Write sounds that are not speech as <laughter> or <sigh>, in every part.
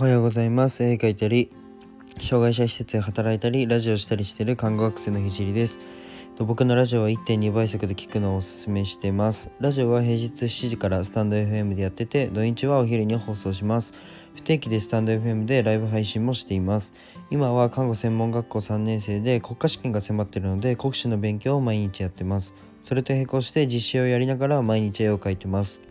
おはようございます。絵描いたり、障害者施設で働いたり、ラジオしたりしている看護学生のひじりです。僕のラジオは1.2倍速で聞くのをおすすめしてます。ラジオは平日7時からスタンド FM でやってて、土日はお昼に放送します。不定期でスタンド FM でライブ配信もしています。今は看護専門学校3年生で国家試験が迫っているので、国試の勉強を毎日やってます。それと並行して実習をやりながら毎日絵を描いてます。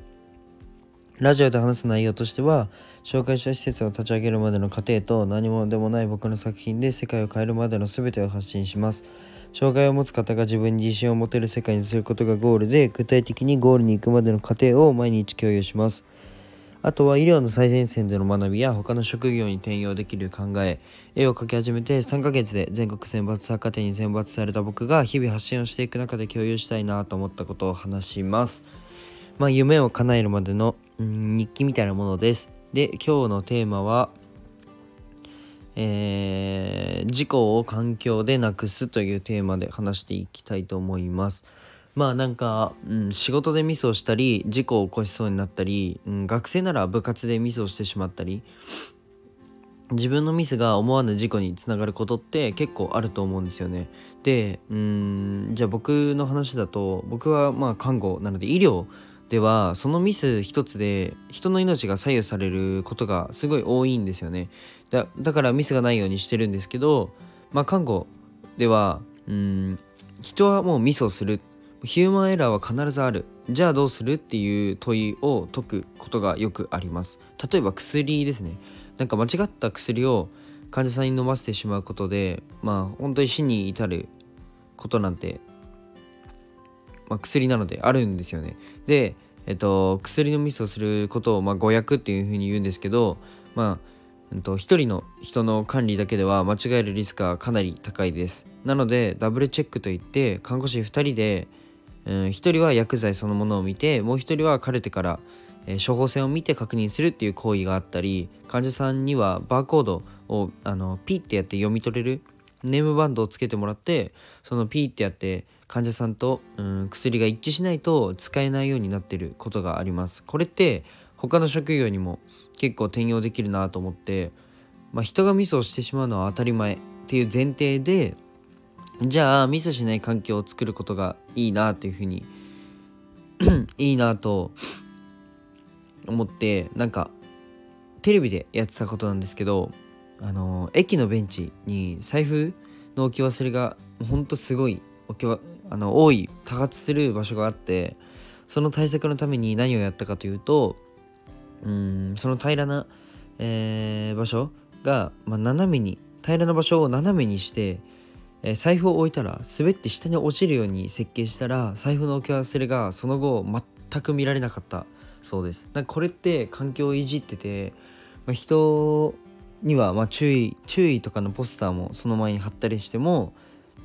ラジオで話す内容としては紹介した施設を立ち上げるまでの過程と何者でもない僕の作品で世界を変えるまでの全てを発信します。障害を持つ方が自分に自信を持てる世界にすることがゴールで具体的にゴールに行くまでの過程を毎日共有します。あとは医療の最前線での学びや他の職業に転用できる考え絵を描き始めて3ヶ月で全国選抜作家展に選抜された僕が日々発信をしていく中で共有したいなと思ったことを話します。まあ夢を叶えるまでのうん日記みたいなものです。で、今日のテーマは、えー、事故を環境でなくすというテーマで話していきたいと思います。まあなんか、うん、仕事でミスをしたり事故を起こしそうになったり、うん、学生なら部活でミスをしてしまったり自分のミスが思わぬ事故につながることって結構あると思うんですよね。でうんじゃあ僕の話だと僕はまあ看護なので医療ではそのミス一つで人の命が左右されることがすごい多いんですよね。だだからミスがないようにしてるんですけどまあ看護ではうん人はもうミスをする。ヒューマンエラーは必ずある。じゃあどうするっていう問いを解くことがよくあります。例えば薬ですね。なんか間違った薬を患者さんに飲ませてしまうことでまあ本当に死に至ることなんてまあ、薬なのであるんですよね。で、えっと、薬のミスをすることを、まあ、誤訳っていうふうに言うんですけど、まあ、えっと、1人の人の管理だけでは間違えるリスクがかなり高いです。なのでダブルチェックといって看護師2人で、うん、1人は薬剤そのものを見てもう1人はカルテから、えー、処方箋を見て確認するっていう行為があったり患者さんにはバーコードをあのピッてやって読み取れるネームバンドをつけてもらってそのピーってやって患者さんと、うん、薬が一致しないと使えないようになってることがあります。これって他の職業にも結構転用できるなと思って、まあ、人がミスをしてしまうのは当たり前っていう前提でじゃあミスしない環境を作ることがいいなというふうに <clears throat> いいなと思ってなんかテレビでやってたことなんですけどあの駅のベンチに財布の置き忘れがほんとすごい置きあの多い多発する場所があってその対策のために何をやったかというとうんその平らな、えー、場所が、まあ、斜めに平らな場所を斜めにして、えー、財布を置いたら滑って下に落ちるように設計したら財布の置き忘れがその後全く見られなかったそうです。なんかこれって環境をいじってて、ま、人にはま注意注意とかのポスターもその前に貼ったりしても、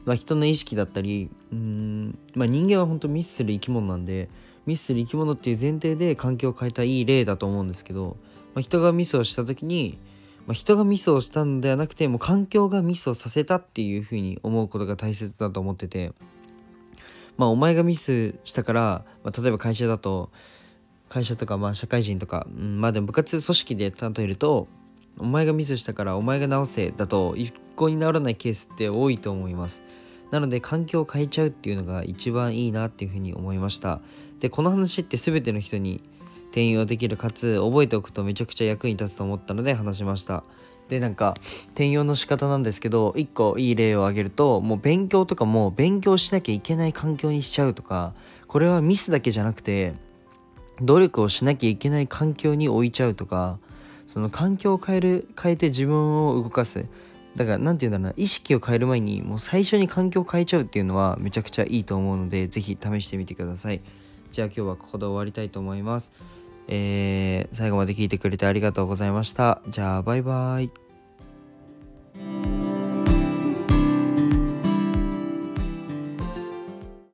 まあ、人の意識だったりうん、まあ、人間は本当ミスする生き物なんでミスする生き物っていう前提で環境を変えたいい例だと思うんですけど、まあ、人がミスをした時に、まあ、人がミスをしたんではなくてもう環境がミスをさせたっていうふうに思うことが大切だと思っててまあお前がミスしたから、まあ、例えば会社だと会社とかまあ社会人とか、うん、まあでも部活組織で例えるとお前がミスしたからお前が直せだと一向に治らないケースって多いと思います。なので環境を変えちゃうっていうのが一番いいなっていうふうに思いました。でこの話って全ての人に転用できるかつ覚えておくとめちゃくちゃ役に立つと思ったので話しました。でなんか転用の仕方なんですけど1個いい例を挙げるともう勉強とかも勉強しなきゃいけない環境にしちゃうとかこれはミスだけじゃなくて努力をしなきゃいけない環境に置いちゃうとかその環境を変える変えて自分を動かす。だから何て言うんだろうな意識を変える前にもう最初に環境を変えちゃうっていうのはめちゃくちゃいいと思うので是非試してみてください。じゃあ今日はここで終わりたいと思います。えー、最後まで聞いてくれてありがとうございました。じゃあバイバイ。